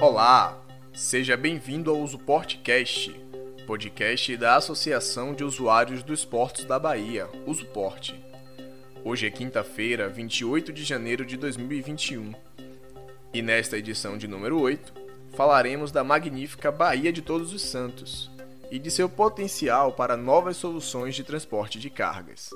Olá, seja bem-vindo ao Usuportcast, podcast da Associação de Usuários dos Portos da Bahia, Usuporte. Hoje é quinta-feira, 28 de janeiro de 2021. E nesta edição de número 8, falaremos da magnífica Baía de Todos os Santos e de seu potencial para novas soluções de transporte de cargas.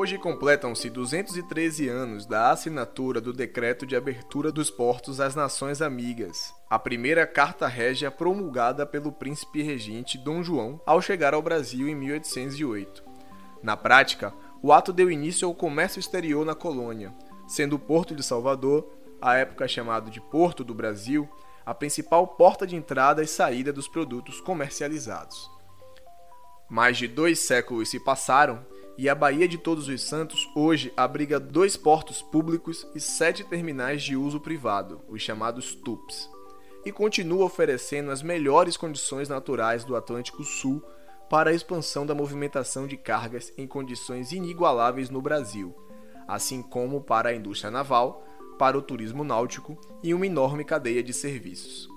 Hoje completam-se 213 anos da assinatura do Decreto de Abertura dos Portos às Nações Amigas, a primeira carta régia promulgada pelo príncipe regente Dom João ao chegar ao Brasil em 1808. Na prática, o ato deu início ao comércio exterior na colônia, sendo o Porto de Salvador, à época chamado de Porto do Brasil, a principal porta de entrada e saída dos produtos comercializados. Mais de dois séculos se passaram e a Baía de Todos os Santos hoje abriga dois portos públicos e sete terminais de uso privado, os chamados TUPs, e continua oferecendo as melhores condições naturais do Atlântico Sul para a expansão da movimentação de cargas em condições inigualáveis no Brasil, assim como para a indústria naval, para o turismo náutico e uma enorme cadeia de serviços.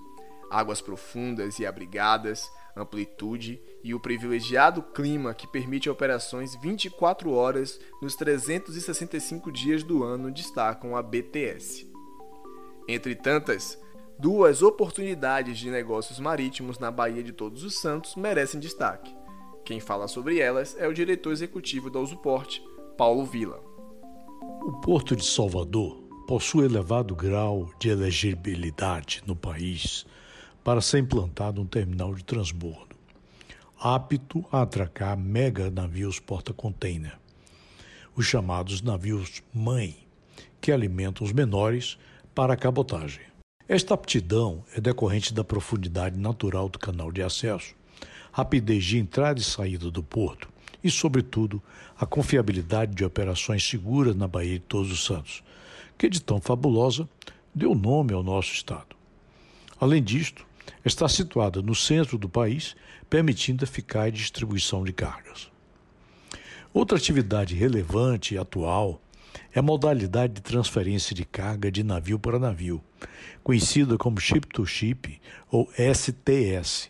Águas profundas e abrigadas, amplitude e o privilegiado clima que permite operações 24 horas nos 365 dias do ano destacam a BTS. Entre tantas, duas oportunidades de negócios marítimos na Baía de Todos os Santos merecem destaque. Quem fala sobre elas é o diretor executivo da Usuporte, Paulo Vila. O Porto de Salvador possui elevado grau de elegibilidade no país para ser implantado um terminal de transbordo, apto a atracar mega navios porta-container, os chamados navios mãe, que alimentam os menores para a cabotagem. Esta aptidão é decorrente da profundidade natural do canal de acesso, rapidez de entrada e saída do porto e, sobretudo, a confiabilidade de operações seguras na Baía de Todos os Santos, que de tão fabulosa deu nome ao nosso estado. Além disto, está situada no centro do país, permitindo eficaz distribuição de cargas. Outra atividade relevante e atual é a modalidade de transferência de carga de navio para navio, conhecida como Ship-to-Ship ou STS,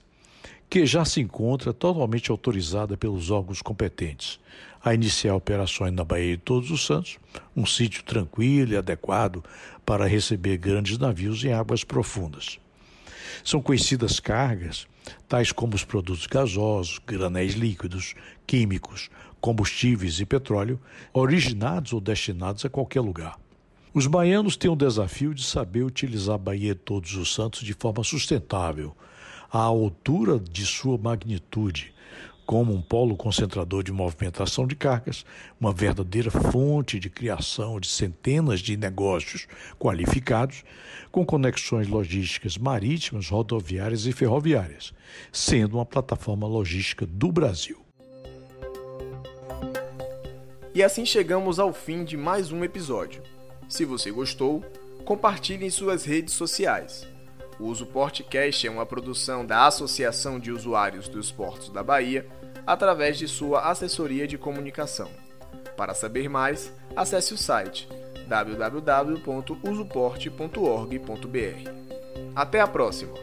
que já se encontra totalmente autorizada pelos órgãos competentes a iniciar operações na Baía de Todos os Santos, um sítio tranquilo e adequado para receber grandes navios em águas profundas. São conhecidas cargas, tais como os produtos gasosos, granéis líquidos, químicos, combustíveis e petróleo, originados ou destinados a qualquer lugar. Os baianos têm o desafio de saber utilizar a de Todos os Santos de forma sustentável, à altura de sua magnitude, como um polo concentrador de movimentação de cargas, uma verdadeira fonte de criação de centenas de negócios qualificados, com conexões logísticas marítimas, rodoviárias e ferroviárias, sendo uma plataforma logística do Brasil. E assim chegamos ao fim de mais um episódio. Se você gostou, compartilhe em suas redes sociais. O Uso Portcast é uma produção da Associação de Usuários dos Portos da Bahia através de sua assessoria de comunicação. Para saber mais, acesse o site www.usuporte.org.br. Até a próxima!